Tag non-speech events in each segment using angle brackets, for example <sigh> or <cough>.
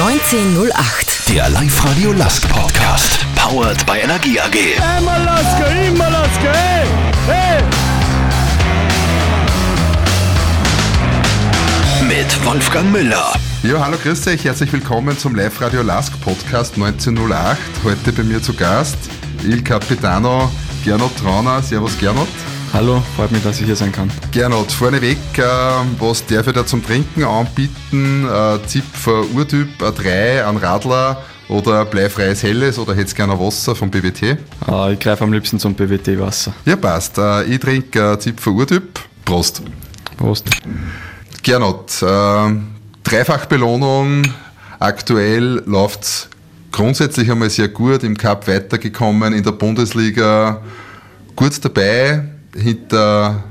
1908. Der Live-Radio Lask Podcast. Powered by Energie AG. Immer Laske, immer Laske, hey, hey. Mit Wolfgang Müller. Ja, hallo, grüß euch, herzlich willkommen zum Live-Radio Lask Podcast 1908. Heute bei mir zu Gast Il Capitano Gernot Trauner. Servus Gernot. Hallo, freut mich, dass ich hier sein kann. Gernot, vorneweg, äh, was darf ich da zum Trinken anbieten? Äh, Zipfer Urtyp, ein 3, ein Radler oder bleifreies Helles oder hättest gerne Wasser vom BWT? Äh, ich greife am liebsten zum BWT-Wasser. Ja, passt. Äh, ich trinke äh, Zipfer Urtyp. Prost. Prost. Gernot, äh, Dreifachbelohnung. Aktuell läuft es grundsätzlich einmal sehr gut. Im Cup weitergekommen, in der Bundesliga gut dabei, hinter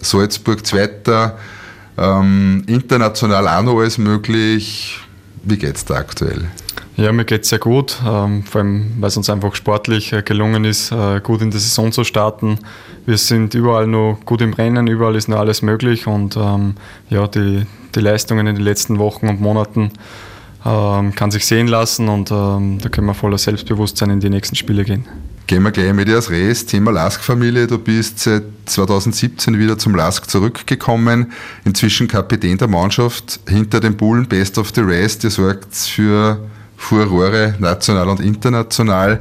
Salzburg Zweiter. Ähm, international auch noch alles möglich. Wie geht es da aktuell? Ja, mir geht es sehr gut, ähm, vor allem weil es uns einfach sportlich äh, gelungen ist, äh, gut in die Saison zu starten. Wir sind überall noch gut im Rennen, überall ist noch alles möglich und ähm, ja, die, die Leistungen in den letzten Wochen und Monaten ähm, kann sich sehen lassen und ähm, da können wir voller Selbstbewusstsein in die nächsten Spiele gehen. Gehen wir gleich mit dir als Res. Thema Lask-Familie. Du bist seit 2017 wieder zum Lask zurückgekommen. Inzwischen Kapitän der Mannschaft. Hinter den Bullen Best of the Rest. Ihr sorgt für Furore national und international.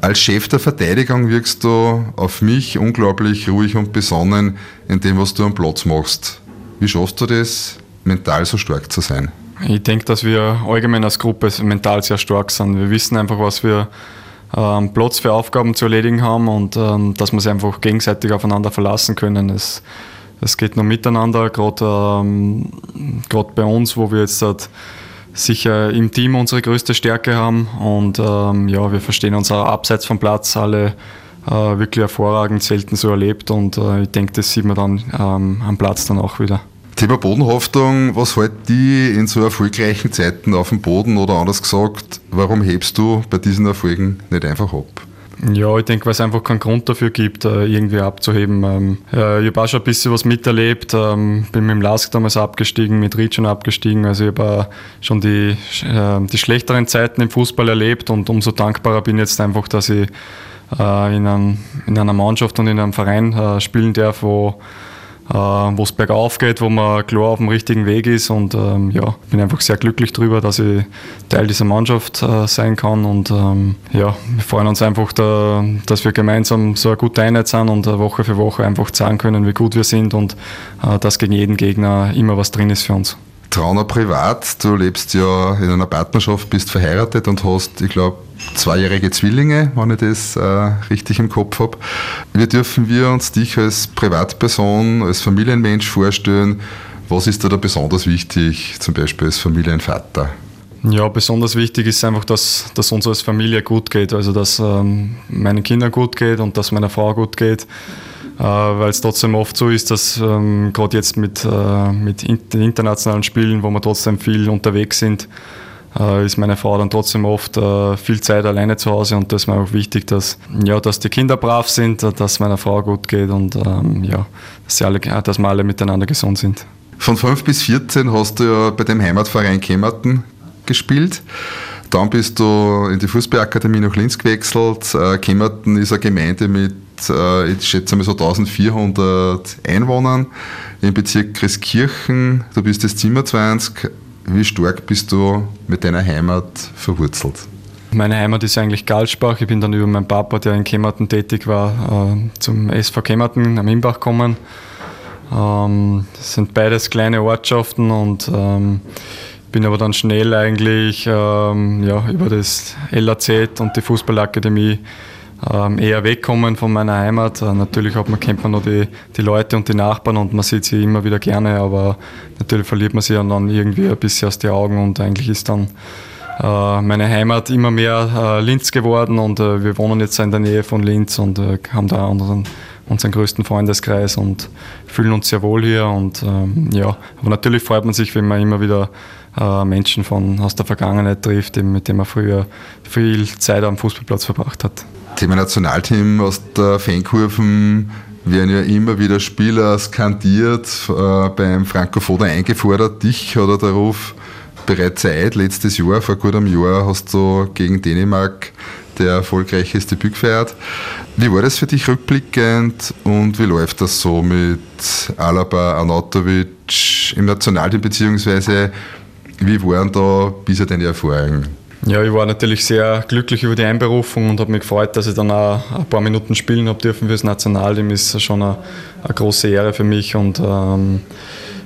Als Chef der Verteidigung wirkst du auf mich unglaublich ruhig und besonnen in dem, was du am Platz machst. Wie schaffst du das, mental so stark zu sein? Ich denke, dass wir allgemein als Gruppe mental sehr stark sind. Wir wissen einfach, was wir ähm, Platz für Aufgaben zu erledigen haben und ähm, dass wir sich einfach gegenseitig aufeinander verlassen können. Es, es geht nur miteinander, gerade ähm, bei uns, wo wir jetzt halt sicher im Team unsere größte Stärke haben und ähm, ja, wir verstehen uns auch abseits vom Platz alle äh, wirklich hervorragend, selten so erlebt und äh, ich denke, das sieht man dann ähm, am Platz dann auch wieder. Thema Bodenhaftung, was hält die in so erfolgreichen Zeiten auf dem Boden oder anders gesagt, warum hebst du bei diesen Erfolgen nicht einfach ab? Ja, ich denke, weil es einfach keinen Grund dafür gibt, äh, irgendwie abzuheben. Ähm, ich habe auch schon ein bisschen was miterlebt. Ähm, bin mit dem Lask damals abgestiegen, mit Ried schon abgestiegen. Also ich habe schon die, äh, die schlechteren Zeiten im Fußball erlebt und umso dankbarer bin ich jetzt einfach, dass ich äh, in, einem, in einer Mannschaft und in einem Verein spielen darf, wo äh, wo es bergauf geht, wo man klar auf dem richtigen Weg ist. Und ähm, ja, bin einfach sehr glücklich darüber, dass ich Teil dieser Mannschaft äh, sein kann. Und ähm, ja, wir freuen uns einfach, da, dass wir gemeinsam so eine gute Einheit sind und äh, Woche für Woche einfach zeigen können, wie gut wir sind und äh, dass gegen jeden Gegner immer was drin ist für uns. Trauner privat, du lebst ja in einer Partnerschaft, bist verheiratet und hast, ich glaube, zweijährige Zwillinge, wenn ich das äh, richtig im Kopf habe. Wie dürfen wir uns dich als Privatperson, als Familienmensch vorstellen? Was ist dir da besonders wichtig, zum Beispiel als Familienvater? Ja, besonders wichtig ist einfach, dass, dass uns als Familie gut geht, also dass ähm, meinen Kindern gut geht und dass meiner Frau gut geht. Äh, weil es trotzdem oft so ist, dass ähm, gerade jetzt mit, äh, mit den internationalen Spielen, wo wir trotzdem viel unterwegs sind, äh, ist meine Frau dann trotzdem oft äh, viel Zeit alleine zu Hause und das ist mir auch wichtig, dass, ja, dass die Kinder brav sind, dass meiner Frau gut geht und ähm, ja, dass, alle, dass wir alle miteinander gesund sind. Von 5 bis 14 hast du ja bei dem Heimatverein Kemmerten gespielt. Dann bist du in die Fußballakademie nach Linz gewechselt. Äh, ist eine Gemeinde mit, äh, ich schätze mal so 1400 Einwohnern im Bezirk Christkirchen. Du bist jetzt 27. Wie stark bist du mit deiner Heimat verwurzelt? Meine Heimat ist eigentlich Galsbach. Ich bin dann über meinen Papa, der in Kemmerten tätig war, äh, zum SV Kemmerten am Imbach gekommen. Ähm, das sind beides kleine Ortschaften und ähm, bin aber dann schnell eigentlich ähm, ja, über das LAZ und die Fußballakademie ähm, eher wegkommen von meiner Heimat. Äh, natürlich hat man, kennt man noch die, die Leute und die Nachbarn und man sieht sie immer wieder gerne, aber natürlich verliert man sie dann irgendwie ein bisschen aus den Augen und eigentlich ist dann äh, meine Heimat immer mehr äh, Linz geworden und äh, wir wohnen jetzt in der Nähe von Linz und äh, haben da unseren, unseren größten Freundeskreis und fühlen uns sehr wohl hier und ähm, ja, aber natürlich freut man sich, wenn man immer wieder äh, Menschen von, aus der Vergangenheit trifft, mit denen man früher viel Zeit am Fußballplatz verbracht hat. Thema Nationalteam aus der Fankurven werden ja immer wieder Spieler skandiert, äh, beim Franco eingefordert. Dich hat er der Ruf bereits Zeit. Letztes Jahr, vor gut einem Jahr, hast du gegen Dänemark der erfolgreiches Debüt gefeiert. Wie war das für dich rückblickend und wie läuft das so mit Alaba, Anatovic im Nationalteam, beziehungsweise wie waren da bisher deine Erfahrungen? Ja, ich war natürlich sehr glücklich über die Einberufung und habe mich gefreut, dass ich dann auch ein paar Minuten spielen habe dürfen fürs Nationalteam. Ist schon eine, eine große Ehre für mich und ähm,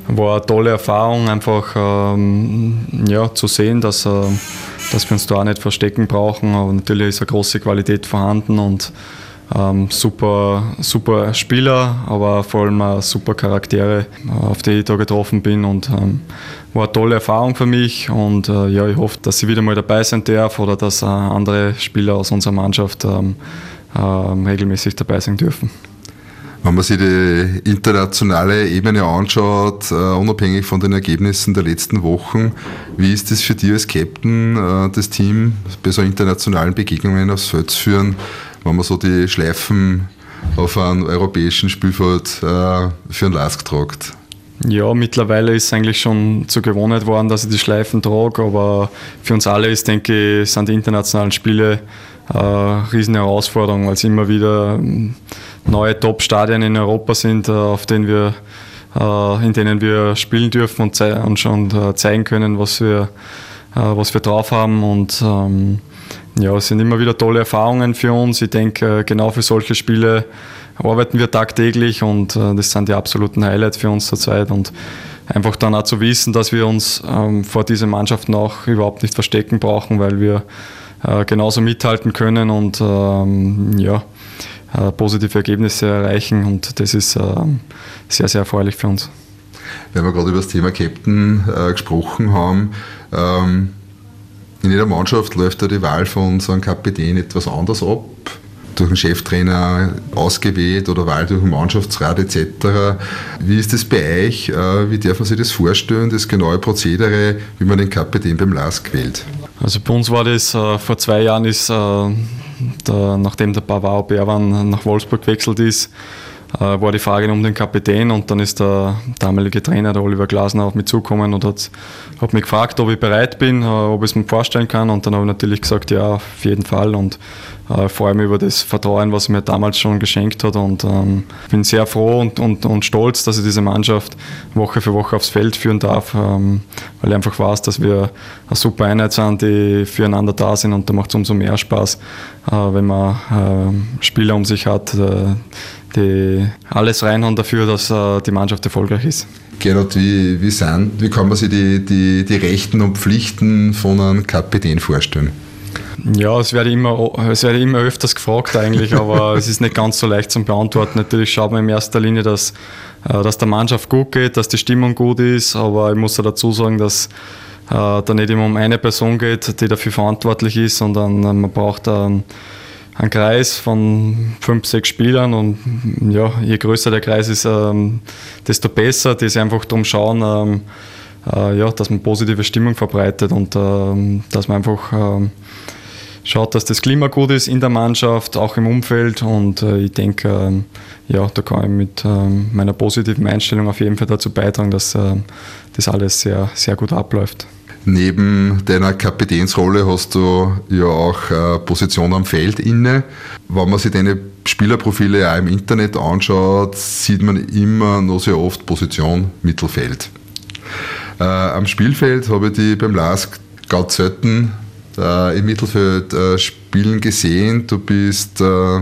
war eine tolle Erfahrung, einfach ähm, ja, zu sehen, dass, äh, dass wir uns da auch nicht verstecken brauchen. Aber natürlich ist eine große Qualität vorhanden und ähm, super, super Spieler, aber vor allem auch super Charaktere, auf die ich da getroffen bin und ähm, war eine tolle Erfahrung für mich und äh, ja, ich hoffe, dass sie wieder mal dabei sein darf oder dass äh, andere Spieler aus unserer Mannschaft ähm, äh, regelmäßig dabei sein dürfen. Wenn man sich die internationale Ebene anschaut, uh, unabhängig von den Ergebnissen der letzten Wochen, wie ist es für dich als Captain, uh, das Team bei so internationalen Begegnungen aufs Feld zu führen, wenn man so die Schleifen auf einem europäischen Spielfeld uh, für einen Lask tragt? Ja, mittlerweile ist eigentlich schon zur Gewohnheit worden, dass ich die Schleifen trage, aber für uns alle ist, denke ich, sind die internationalen Spiele eine riesen Herausforderung, weil es immer wieder ähm, neue Top-Stadien in Europa sind, äh, auf denen wir, äh, in denen wir spielen dürfen und, schon äh, zeigen können, was wir, was wir drauf haben. Und ähm, ja, es sind immer wieder tolle Erfahrungen für uns. Ich denke, genau für solche Spiele arbeiten wir tagtäglich und das sind die absoluten Highlights für uns zurzeit. Und einfach dann auch zu wissen, dass wir uns ähm, vor diesen Mannschaften auch überhaupt nicht verstecken brauchen, weil wir genauso mithalten können und ähm, ja, äh, positive Ergebnisse erreichen und das ist äh, sehr, sehr erfreulich für uns. Wenn wir gerade über das Thema Captain äh, gesprochen haben, ähm, in jeder Mannschaft läuft ja die Wahl von so einem Kapitän etwas anders ab. Durch einen Cheftrainer ausgewählt oder Wahl durch einen Mannschaftsrat etc. Wie ist das bei euch? Äh, wie darf man sich das vorstellen, das genaue Prozedere, wie man den Kapitän beim LASK wählt? Also bei uns war das, äh, vor zwei Jahren ist äh, der, nachdem der Bavaro Berwan nach Wolfsburg gewechselt ist, war die Frage um den Kapitän und dann ist der damalige Trainer, der Oliver Glasner, auf mich zugekommen und hat, hat mich gefragt, ob ich bereit bin, äh, ob ich es mir vorstellen kann. Und dann habe ich natürlich gesagt, ja, auf jeden Fall. Und äh, vor allem über das Vertrauen, was er mir damals schon geschenkt hat. Und ähm, bin sehr froh und, und, und stolz, dass ich diese Mannschaft Woche für Woche aufs Feld führen darf, ähm, weil ich einfach weiß, dass wir eine super Einheit sind, die füreinander da sind. Und da macht es umso mehr Spaß, äh, wenn man äh, Spieler um sich hat, äh, die alles reinhauen dafür, dass äh, die Mannschaft erfolgreich ist. Gerhard, wie, wie, sind, wie kann man sich die, die, die Rechten und Pflichten von einem Kapitän vorstellen? Ja, es werde immer, es werde immer öfters gefragt eigentlich, <laughs> aber es ist nicht ganz so leicht zu beantworten. Natürlich schaut man in erster Linie, dass, äh, dass der Mannschaft gut geht, dass die Stimmung gut ist, aber ich muss ja dazu sagen, dass äh, da nicht immer um eine Person geht, die dafür verantwortlich ist, sondern äh, man braucht einen, einen Kreis von fünf, sechs Spielern und ja, je größer der Kreis ist, ähm, desto besser, die sich einfach darum schauen, ähm, ja, dass man positive Stimmung verbreitet und ähm, dass man einfach schaut, dass das Klima gut ist in der Mannschaft, auch im Umfeld. Und äh, ich denke, ähm, ja, da kann ich mit ähm, meiner positiven Einstellung auf jeden Fall dazu beitragen, dass äh, das alles sehr, sehr gut abläuft. Neben deiner Kapitänsrolle hast du ja auch äh, Position am Feld inne. Wenn man sich deine Spielerprofile auch im Internet anschaut, sieht man immer noch sehr oft Position Mittelfeld. Äh, am Spielfeld habe ich die beim LASK ganz selten äh, im Mittelfeld äh, spielen gesehen. Du bist äh,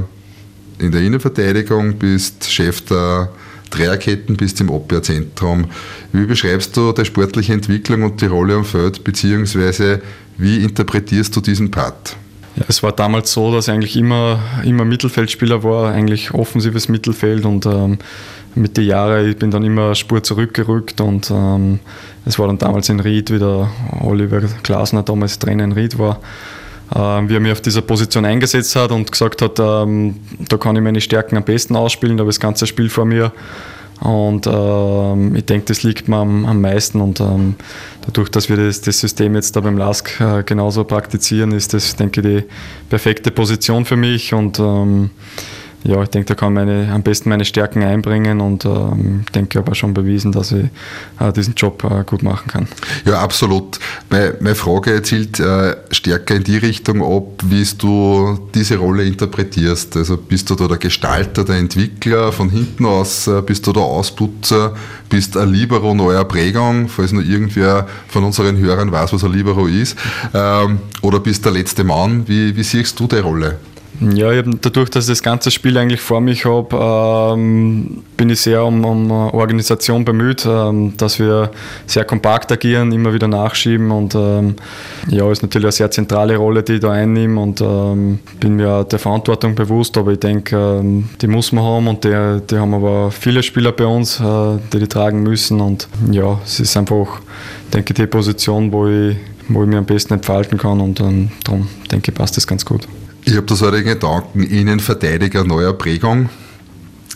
in der Innenverteidigung, bist Chef der Dreierketten, bist im Abwehrzentrum. Wie beschreibst du die sportliche Entwicklung und die Rolle am Feld, beziehungsweise wie interpretierst du diesen Part? Ja, es war damals so, dass ich eigentlich immer, immer Mittelfeldspieler war, eigentlich offensives Mittelfeld und ähm, mit den Jahren, ich bin dann immer Spur zurückgerückt und ähm, es war dann damals in Ried, wie der Oliver Glasner damals Trainer in Ried war, wie er mich auf dieser Position eingesetzt hat und gesagt hat, ähm, da kann ich meine Stärken am besten ausspielen, da habe ich das ganze Spiel vor mir. Und ähm, ich denke, das liegt mir am, am meisten. Und ähm, dadurch, dass wir das, das, System jetzt da beim LASK äh, genauso praktizieren, ist das, denke ich, die perfekte Position für mich. Und ähm, ja, ich denke, da kann meine, am besten meine Stärken einbringen und ähm, denke, aber schon bewiesen, dass ich äh, diesen Job äh, gut machen kann. Ja, absolut. Meine, meine Frage zielt äh, stärker in die Richtung ab, wie du diese Rolle interpretierst. Also bist du da der Gestalter, der Entwickler von hinten aus, äh, bist du der Ausputzer, bist ein Libero neuer Prägung, falls nur irgendwer von unseren Hörern weiß, was ein Libero ist, ähm, oder bist der letzte Mann? Wie, wie siehst du die Rolle? Ja, ich dadurch, dass ich das ganze Spiel eigentlich vor mich habe, ähm, bin ich sehr um, um Organisation bemüht, ähm, dass wir sehr kompakt agieren, immer wieder nachschieben und ähm, ja, ist natürlich eine sehr zentrale Rolle, die ich da einnehme und ähm, bin mir der Verantwortung bewusst, aber ich denke, ähm, die muss man haben und die, die haben aber viele Spieler bei uns, äh, die die tragen müssen und ja, es ist einfach, denke ich, die Position, wo ich, wo ich mich am besten entfalten kann und ähm, darum denke ich, passt das ganz gut. Ich habe da so einen Gedanken, Innenverteidiger neuer Prägung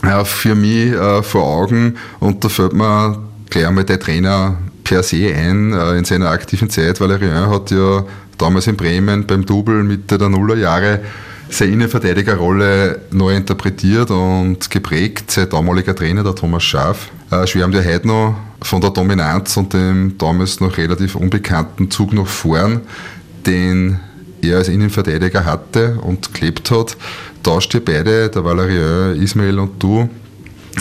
äh, für mich äh, vor Augen und da fällt mir gleich einmal der Trainer per se ein äh, in seiner aktiven Zeit. Valerian hat ja damals in Bremen beim Double Mitte der Nullerjahre seine Innenverteidigerrolle neu interpretiert und geprägt. Sein damaliger Trainer, der Thomas Schaaf, äh, schwärmt ja heute noch von der Dominanz und dem damals noch relativ unbekannten Zug nach vorn, den er als Innenverteidiger hatte und gelebt hat, tauscht ihr beide, der Valerian, Ismail und du,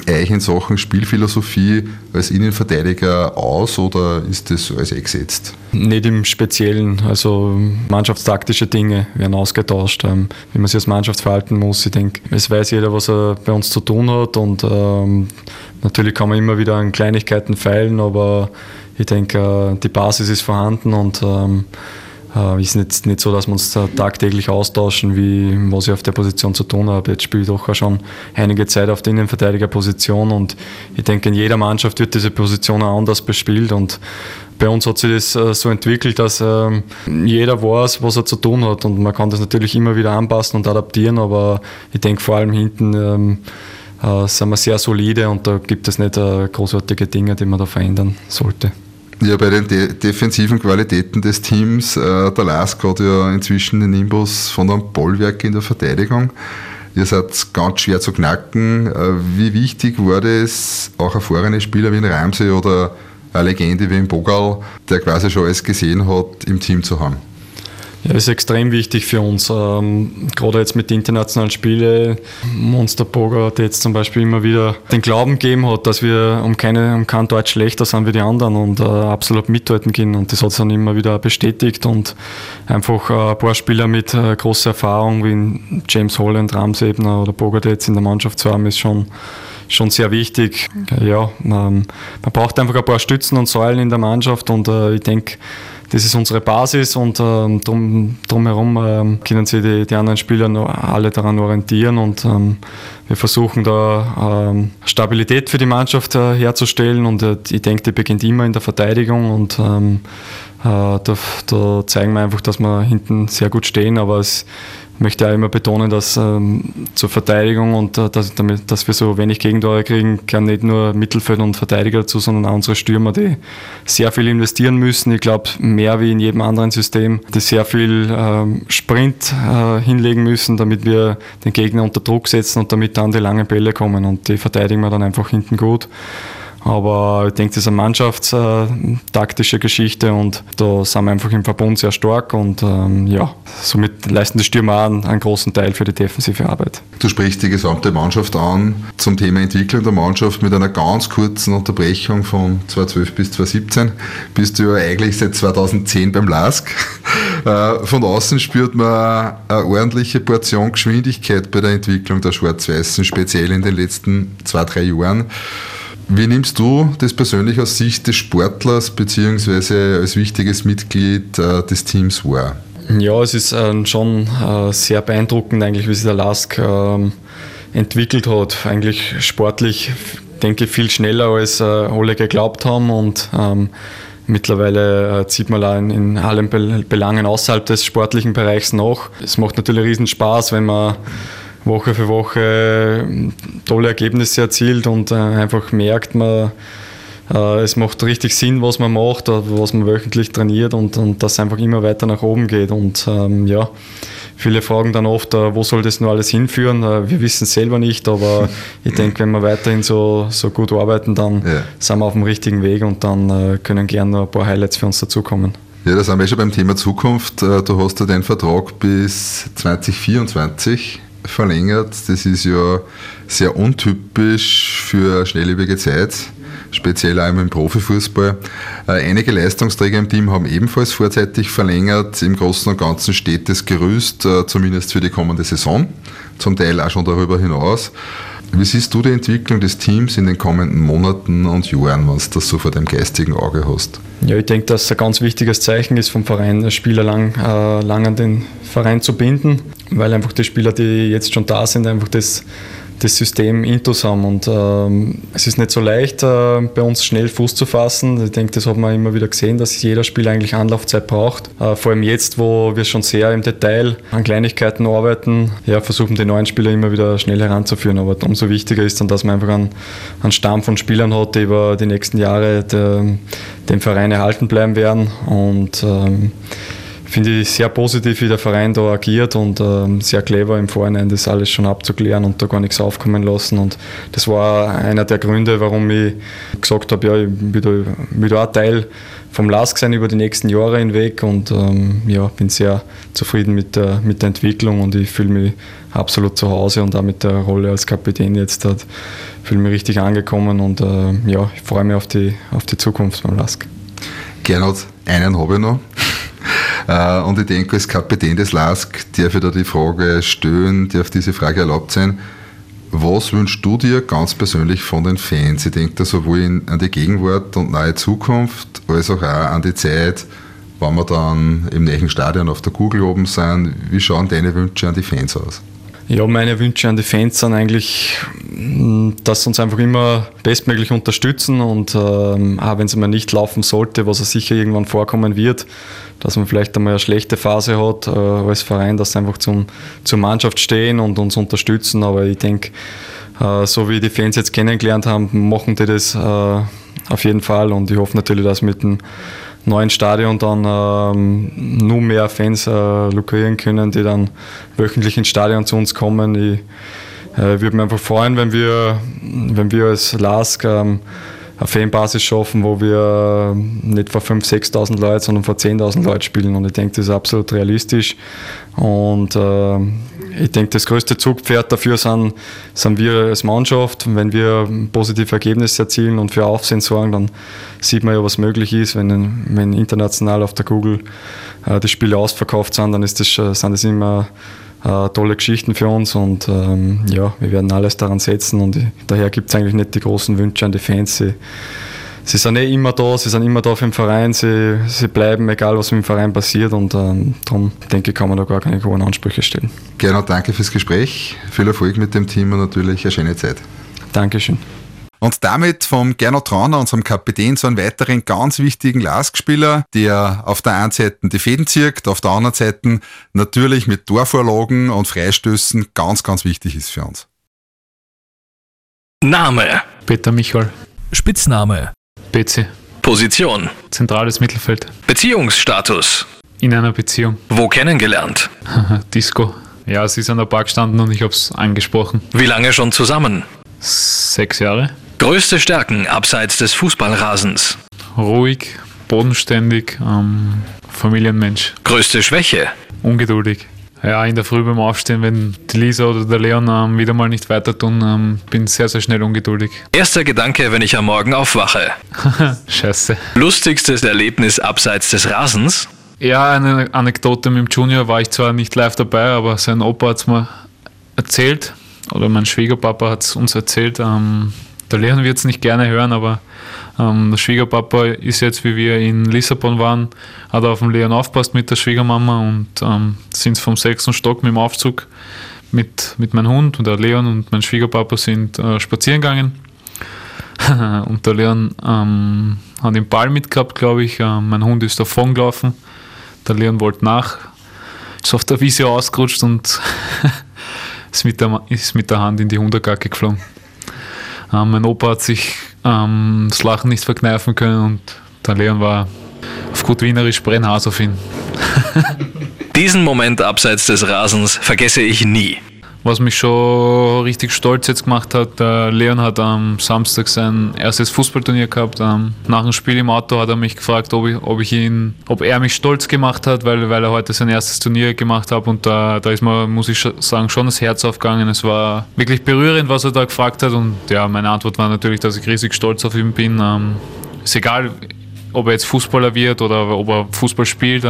euch in Sachen Spielphilosophie als Innenverteidiger aus oder ist das alles eingesetzt? Nicht im Speziellen. Also mannschaftstaktische Dinge werden ausgetauscht, ähm, wie man sich als Mannschaft verhalten muss. Ich denke, es weiß jeder, was er bei uns zu tun hat und ähm, natürlich kann man immer wieder an Kleinigkeiten feilen, aber ich denke, äh, die Basis ist vorhanden und ähm, äh, ist nicht, nicht so, dass wir uns tagtäglich austauschen, wie was ich auf der Position zu tun habe. Jetzt spiele ich doch auch schon einige Zeit auf der Innenverteidigerposition und ich denke, in jeder Mannschaft wird diese Position auch anders bespielt und bei uns hat sich das äh, so entwickelt, dass ähm, jeder weiß, was er zu tun hat und man kann das natürlich immer wieder anpassen und adaptieren, aber ich denke vor allem hinten ähm, äh, sind wir sehr solide und da gibt es nicht großartige Dinge, die man da verändern sollte. Ja, bei den de defensiven Qualitäten des Teams, äh, der Lask hat ja inzwischen den Nimbus von einem Bollwerk in der Verteidigung. Ihr seid ganz schwer zu knacken. Äh, wie wichtig war das, auch erfahrene Spieler wie ein Ramsey oder eine Legende wie ein Bogal, der quasi schon alles gesehen hat, im Team zu haben? Ja, das ist extrem wichtig für uns. Ähm, gerade jetzt mit den internationalen Spielen. Monster Boga, der jetzt zum Beispiel immer wieder den Glauben gegeben hat, dass wir um, keine, um kein Deutsch schlechter sind wie die anderen und äh, absolut mithalten können. Und das hat es dann immer wieder bestätigt. Und einfach äh, ein paar Spieler mit äh, großer Erfahrung wie James Holland, Ramsebner oder Boga, der jetzt in der Mannschaft zu haben, ist schon schon sehr wichtig. Ja, ähm, man braucht einfach ein paar Stützen und Säulen in der Mannschaft und äh, ich denke, das ist unsere Basis und ähm, drum, drumherum ähm, können sich die, die, anderen Spieler alle daran orientieren und ähm, wir versuchen da ähm, Stabilität für die Mannschaft äh, herzustellen und äh, ich denke, die beginnt immer in der Verteidigung und ähm, äh, da, da, zeigen wir einfach, dass wir hinten sehr gut stehen, aber es möchte auch immer betonen, dass ähm, zur Verteidigung und äh, dass, damit, dass wir so wenig Gegentore kriegen, gehören nicht nur Mittelfeld und Verteidiger dazu, sondern auch unsere Stürmer, die sehr viel investieren müssen. Ich glaube, mehr wie in jedem anderen System, die sehr viel ähm, Sprint äh, hinlegen müssen, damit wir den Gegner unter Druck setzen und damit dann die langen Bälle kommen. Und die verteidigen wir dann einfach hinten gut. Aber ich denke, das ist eine mannschaftstaktische Geschichte und da sind wir einfach im Verbund sehr stark und ähm, ja, somit leisten die Stürmer einen, großen Teil für die defensive Arbeit. Du sprichst die gesamte Mannschaft an zum Thema Entwicklung der Mannschaft mit einer ganz kurzen Unterbrechung von 2012 bis 2017. Bist du ja eigentlich seit 2010 beim LASK. <laughs> Äh, von außen spürt man eine ordentliche Portion Geschwindigkeit bei der Entwicklung der Schwarz-Weißen, speziell in den letzten zwei, drei Jahren. Wie nimmst du das persönlich aus Sicht des Sportlers bzw. als wichtiges Mitglied äh, des Teams wahr? Ja, es ist äh, schon äh, sehr beeindruckend eigentlich, wie sich der Lask ähm, entwickelt hat. Eigentlich sportlich, denke ich, viel schneller als äh, alle geglaubt haben und ähm, Mittlerweile äh, zieht man auch in, allen Belangen außerhalb des sportlichen Bereichs nach. Es macht natürlich riesen Spaß, wenn man Woche für Woche ähm, tolle Ergebnisse erzielt und äh, einfach merkt man, äh, es macht richtig Sinn, was man macht, was man wöchentlich trainiert und, und dass es einfach immer weiter nach oben geht. Und ähm, ja, Viele fragen dann oft, äh, wo soll das nur alles hinführen? Äh, wir wissen es selber nicht, aber <laughs> ich denke, wenn wir weiterhin so, so gut arbeiten, dann ja. sind wir auf dem richtigen Weg und dann äh, können gerne noch ein paar Highlights für uns dazukommen. Ja, da sind wir schon beim Thema Zukunft. Du hast ja den Vertrag bis 2024 verlängert. Das ist ja sehr untypisch für schnelllebige Zeit speziell auch im Profifußball. Äh, einige Leistungsträger im Team haben ebenfalls vorzeitig verlängert. Im Großen und Ganzen steht das Gerüst äh, zumindest für die kommende Saison, zum Teil auch schon darüber hinaus. Wie siehst du die Entwicklung des Teams in den kommenden Monaten und Jahren, wenn du das so vor deinem geistigen Auge hast? Ja, ich denke, dass es ein ganz wichtiges Zeichen ist vom Verein, Spieler lang, äh, lang an den Verein zu binden, weil einfach die Spieler, die jetzt schon da sind, einfach das das System Intus haben. Und ähm, es ist nicht so leicht, äh, bei uns schnell Fuß zu fassen. Ich denke, das hat man immer wieder gesehen, dass jeder Spieler eigentlich Anlaufzeit braucht. Äh, vor allem jetzt, wo wir schon sehr im Detail an Kleinigkeiten arbeiten, ja, versuchen die neuen Spieler immer wieder schnell heranzuführen. Aber umso wichtiger ist dann, dass man einfach einen, einen Stamm von Spielern hat, die über die nächsten Jahre de, dem Verein erhalten bleiben werden. Und ähm, finde ich sehr positiv, wie der Verein da agiert und ähm, sehr clever im Vorhinein das alles schon abzuklären und da gar nichts aufkommen lassen. Und das war einer der Gründe, warum ich gesagt habe, ja, ich will da, auch Teil vom LASK sein über die nächsten Jahre hinweg und ähm, ja, bin sehr zufrieden mit der, mit der Entwicklung und ich fühle mich absolut zu Hause und auch mit der Rolle als Kapitän jetzt hat, fühle mich richtig angekommen und äh, ja, ich freue mich auf die, auf die Zukunft beim LASK. Gernot, einen habe ich noch. Äh, und ich denke, als Kapitän des LASK darf ich da die Frage stellen, darf diese Frage erlaubt sein. Was wünschst du dir ganz persönlich von den Fans? Ich denke da sowohl an die Gegenwart und nahe Zukunft, als auch, auch an die Zeit, wenn wir dann im nächsten Stadion auf der Kugel oben sind. Wie schauen deine Wünsche an die Fans aus? Ja, meine Wünsche an die Fans sind eigentlich, mm, dass sie uns einfach immer bestmöglich unterstützen und ähm, auch wenn es mal nicht laufen sollte, was sicher irgendwann vorkommen wird, dass man vielleicht einmal eine schlechte Phase hat äh, als Verein, dass sie einfach zum, zur Mannschaft stehen und uns unterstützen. Aber ich denke, äh, so wie die Fans jetzt kennengelernt haben, machen die das äh, auf jeden Fall und ich hoffe natürlich, dass mit dem neuen Stadion dann ähm, nur mehr Fans äh, lukrieren können, die dann wöchentlich ins Stadion zu uns kommen. Ich äh, würde mich einfach freuen, wenn wir, wenn wir als LASK ähm, eine Fanbasis schaffen, wo wir nicht vor 5.000, 6.000 Leuten, sondern vor 10.000 Leuten spielen. Und ich denke, das ist absolut realistisch. Und äh, ich denke, das größte Zugpferd dafür sind, sind wir als Mannschaft. wenn wir positive Ergebnisse erzielen und für Aufsehen sorgen, dann sieht man ja, was möglich ist. Wenn, wenn international auf der Google äh, die Spiele ausverkauft sind, dann ist das, sind das immer äh, tolle Geschichten für uns und ähm, ja, wir werden alles daran setzen und daher gibt es eigentlich nicht die großen Wünsche an die Fans. Sie, sie sind eh immer da, sie sind immer da für den Verein, sie, sie bleiben, egal was mit dem Verein passiert und ähm, darum denke ich, kann man da gar keine hohen Ansprüche stellen. Gerne, danke fürs Gespräch, viel Erfolg mit dem Team und natürlich eine schöne Zeit. Dankeschön. Und damit vom Gernot Trauner, unserem Kapitän, zu einem weiteren ganz wichtigen Lask-Spieler, der auf der einen Seite die Fäden zirkt, auf der anderen Seite natürlich mit Torvorlagen und Freistößen ganz, ganz wichtig ist für uns. Name. Peter Michal. Spitzname. PC. Position. Zentrales Mittelfeld. Beziehungsstatus. In einer Beziehung. <laughs> Wo kennengelernt? Disco. Ja, sie ist an der Bar gestanden und ich habe es angesprochen. Wie lange schon zusammen? Sechs Jahre. Größte Stärken abseits des Fußballrasens? Ruhig, bodenständig, ähm, Familienmensch. Größte Schwäche? Ungeduldig. Ja, in der Früh beim Aufstehen, wenn die Lisa oder der Leon ähm, wieder mal nicht weiter tun, ähm, bin sehr, sehr schnell ungeduldig. Erster Gedanke, wenn ich am Morgen aufwache. <laughs> Scheiße. Lustigstes Erlebnis abseits des Rasens? Ja, eine Anekdote mit dem Junior war ich zwar nicht live dabei, aber sein Opa hat es mir erzählt, oder mein Schwiegerpapa hat es uns erzählt. Ähm, der Leon wird es nicht gerne hören, aber ähm, der Schwiegerpapa ist jetzt, wie wir in Lissabon waren, hat auf den Leon aufpasst mit der Schwiegermama und ähm, sind vom sechsten Stock mit dem Aufzug mit, mit meinem Hund und der Leon und mein Schwiegerpapa sind äh, spazieren gegangen. <laughs> und der Leon ähm, hat den Ball mitgehabt, glaube ich. Äh, mein Hund ist davon gelaufen. Der Leon wollte nach, ist auf der Wiese ausgerutscht und <laughs> ist mit, der, ist mit der Hand in die Hundergacke geflogen. Ähm, mein Opa hat sich ähm, das Lachen nicht verkneifen können und der Leon war auf gut Wienerisch Brennhas auf ihn. <laughs> Diesen Moment abseits des Rasens vergesse ich nie. Was mich schon richtig stolz jetzt gemacht hat, der Leon hat am Samstag sein erstes Fußballturnier gehabt. Ähm, nach dem Spiel im Auto hat er mich gefragt, ob, ich, ob, ich ihn, ob er mich stolz gemacht hat, weil, weil er heute sein erstes Turnier gemacht hat. Und da, da ist mir, muss ich sagen, schon das Herz aufgegangen. Es war wirklich berührend, was er da gefragt hat. Und ja, meine Antwort war natürlich, dass ich riesig stolz auf ihn bin. Ähm, ist egal, ob er jetzt Fußballer wird oder ob er Fußball spielt.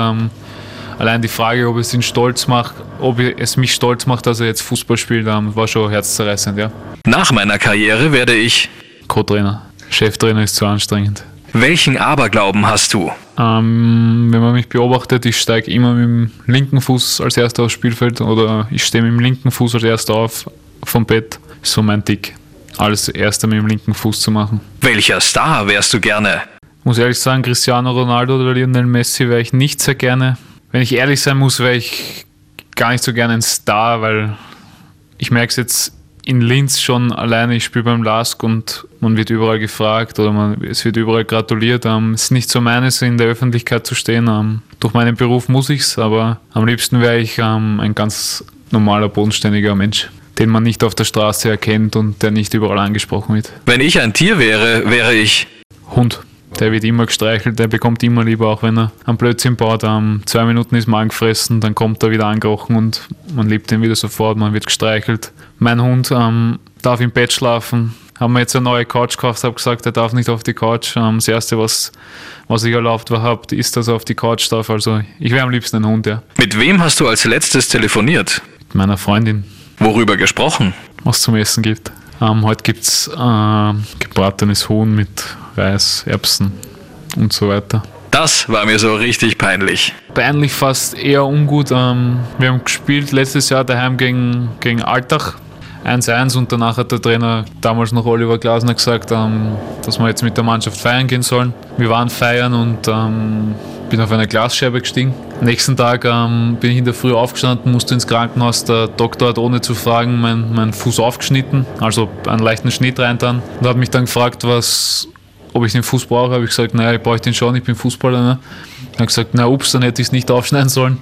Allein die Frage, ob es ihn stolz macht, ob es mich stolz macht, dass er jetzt Fußball spielt, ähm, war schon herzzerreißend, ja. Nach meiner Karriere werde ich. Co-Trainer. Cheftrainer ist zu anstrengend. Welchen Aberglauben hast du? Ähm, wenn man mich beobachtet, ich steige immer mit dem linken Fuß als erster aufs Spielfeld oder ich stehe mit dem linken Fuß als erster auf vom Bett. So mein Tick. Alles erster mit dem linken Fuß zu machen. Welcher Star wärst du gerne? Muss ehrlich sagen, Cristiano Ronaldo oder Lionel Messi wäre ich nicht sehr gerne. Wenn ich ehrlich sein muss, wäre ich gar nicht so gerne ein Star, weil ich merke es jetzt in Linz schon alleine, ich spiele beim LASK und man wird überall gefragt oder man, es wird überall gratuliert. Ähm, es ist nicht so meines, in der Öffentlichkeit zu stehen. Ähm, durch meinen Beruf muss ich es, aber am liebsten wäre ich ähm, ein ganz normaler, bodenständiger Mensch, den man nicht auf der Straße erkennt und der nicht überall angesprochen wird. Wenn ich ein Tier wäre, wäre ich. Hund. Der wird immer gestreichelt, der bekommt immer lieber, auch wenn er am Blödsinn baut. Um, zwei Minuten ist man angefressen, dann kommt er wieder angekrochen und man liebt ihn wieder sofort, man wird gestreichelt. Mein Hund ähm, darf im Bett schlafen. Haben wir jetzt eine neue Couch gekauft, habe gesagt, er darf nicht auf die Couch. Ähm, das Erste, was, was ich erlaubt habe, ist, dass er auf die Couch darf. Also ich wäre am liebsten ein Hund, ja. Mit wem hast du als letztes telefoniert? Mit meiner Freundin. Worüber gesprochen? Was zum Essen gibt. Ähm, heute gibt es äh, gebratenes Huhn mit Reis, Erbsen und so weiter. Das war mir so richtig peinlich. Peinlich fast eher ungut. Ähm, wir haben gespielt letztes Jahr daheim gegen, gegen Altach. 1-1 und danach hat der Trainer, damals noch Oliver Glasner, gesagt, ähm, dass wir jetzt mit der Mannschaft feiern gehen sollen. Wir waren feiern und ähm, bin auf eine Glasscherbe gestiegen. Nächsten Tag ähm, bin ich in der Früh aufgestanden, musste ins Krankenhaus. Der Doktor hat ohne zu fragen meinen mein Fuß aufgeschnitten, also einen leichten Schnitt reintan und hat mich dann gefragt, was, ob ich den Fuß brauche. Habe ich gesagt, naja, ich brauche den schon, ich bin Fußballer. Ne? Er hat gesagt, na ups, dann hätte ich es nicht aufschneiden sollen.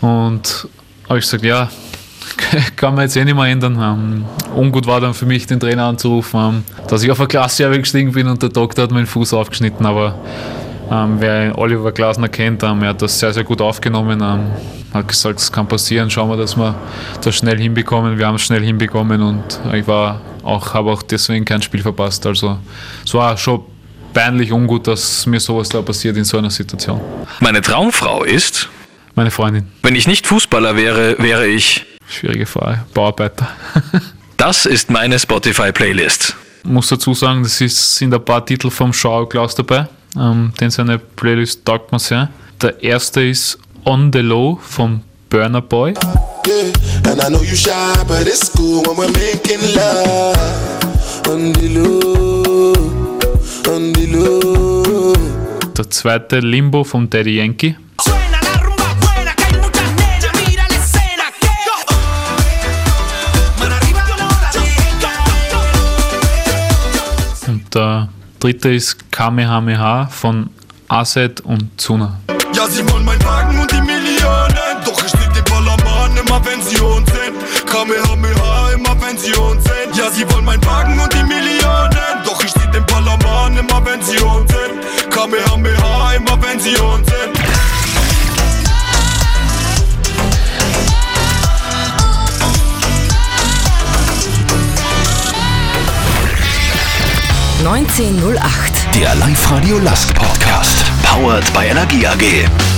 Und habe ich gesagt, ja, <laughs> kann man jetzt eh nicht mehr ändern. Ähm, ungut war dann für mich, den Trainer anzurufen, ähm, dass ich auf eine Klasse gestiegen bin und der Doktor hat meinen Fuß aufgeschnitten. Aber ähm, wer Oliver Glasner kennt, er hat das sehr, sehr gut aufgenommen. Hat gesagt, es kann passieren, schauen wir, dass wir das schnell hinbekommen. Wir haben es schnell hinbekommen und ich war auch, habe auch deswegen kein Spiel verpasst. Also es war schon peinlich ungut, dass mir sowas da passiert in so einer Situation. Meine Traumfrau ist? Meine Freundin. Wenn ich nicht Fußballer wäre, wäre ich? Schwierige Frage. Bauarbeiter. <laughs> das ist meine Spotify-Playlist. Ich muss dazu sagen, das ist, sind ein paar Titel vom Schau Klaus dabei. Ähm, denn seine Playlist taugt mir sehr. Der erste ist On the Low vom Burner Boy. Yeah, and I know you shy, but it's cool when we're making love. On the low, on the low. Der zweite Limbo vom Daddy Yankee. Und der dritte ist Kamehameha von Asset und Zuna. Ja, sie wollen mein Wagen und die Millionen, doch ich leg den Ballermann immer wenn sie uns sind. Kamehameha immer wenn sie uns sind. Ja, sie wollen mein Wagen und die Millionen, doch ich leg den Ballermann immer wenn sie uns sind. Kamehameha immer wenn sie uns sind. 1908. Der Live-Radio Last Podcast. Powered by Energie AG.